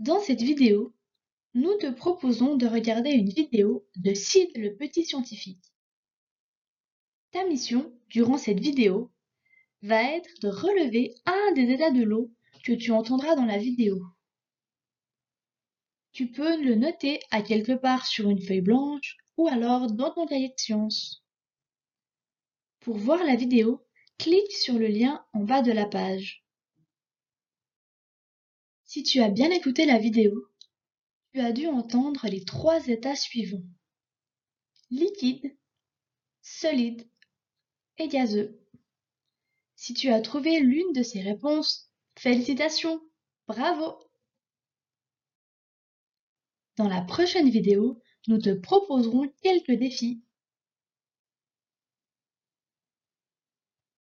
Dans cette vidéo, nous te proposons de regarder une vidéo de Sid le petit scientifique. Ta mission, durant cette vidéo, va être de relever un des états de l'eau que tu entendras dans la vidéo. Tu peux le noter à quelque part sur une feuille blanche ou alors dans ton cahier de sciences. Pour voir la vidéo, clique sur le lien en bas de la page. Si tu as bien écouté la vidéo, tu as dû entendre les trois états suivants. Liquide, solide et gazeux. Si tu as trouvé l'une de ces réponses, félicitations, bravo Dans la prochaine vidéo, nous te proposerons quelques défis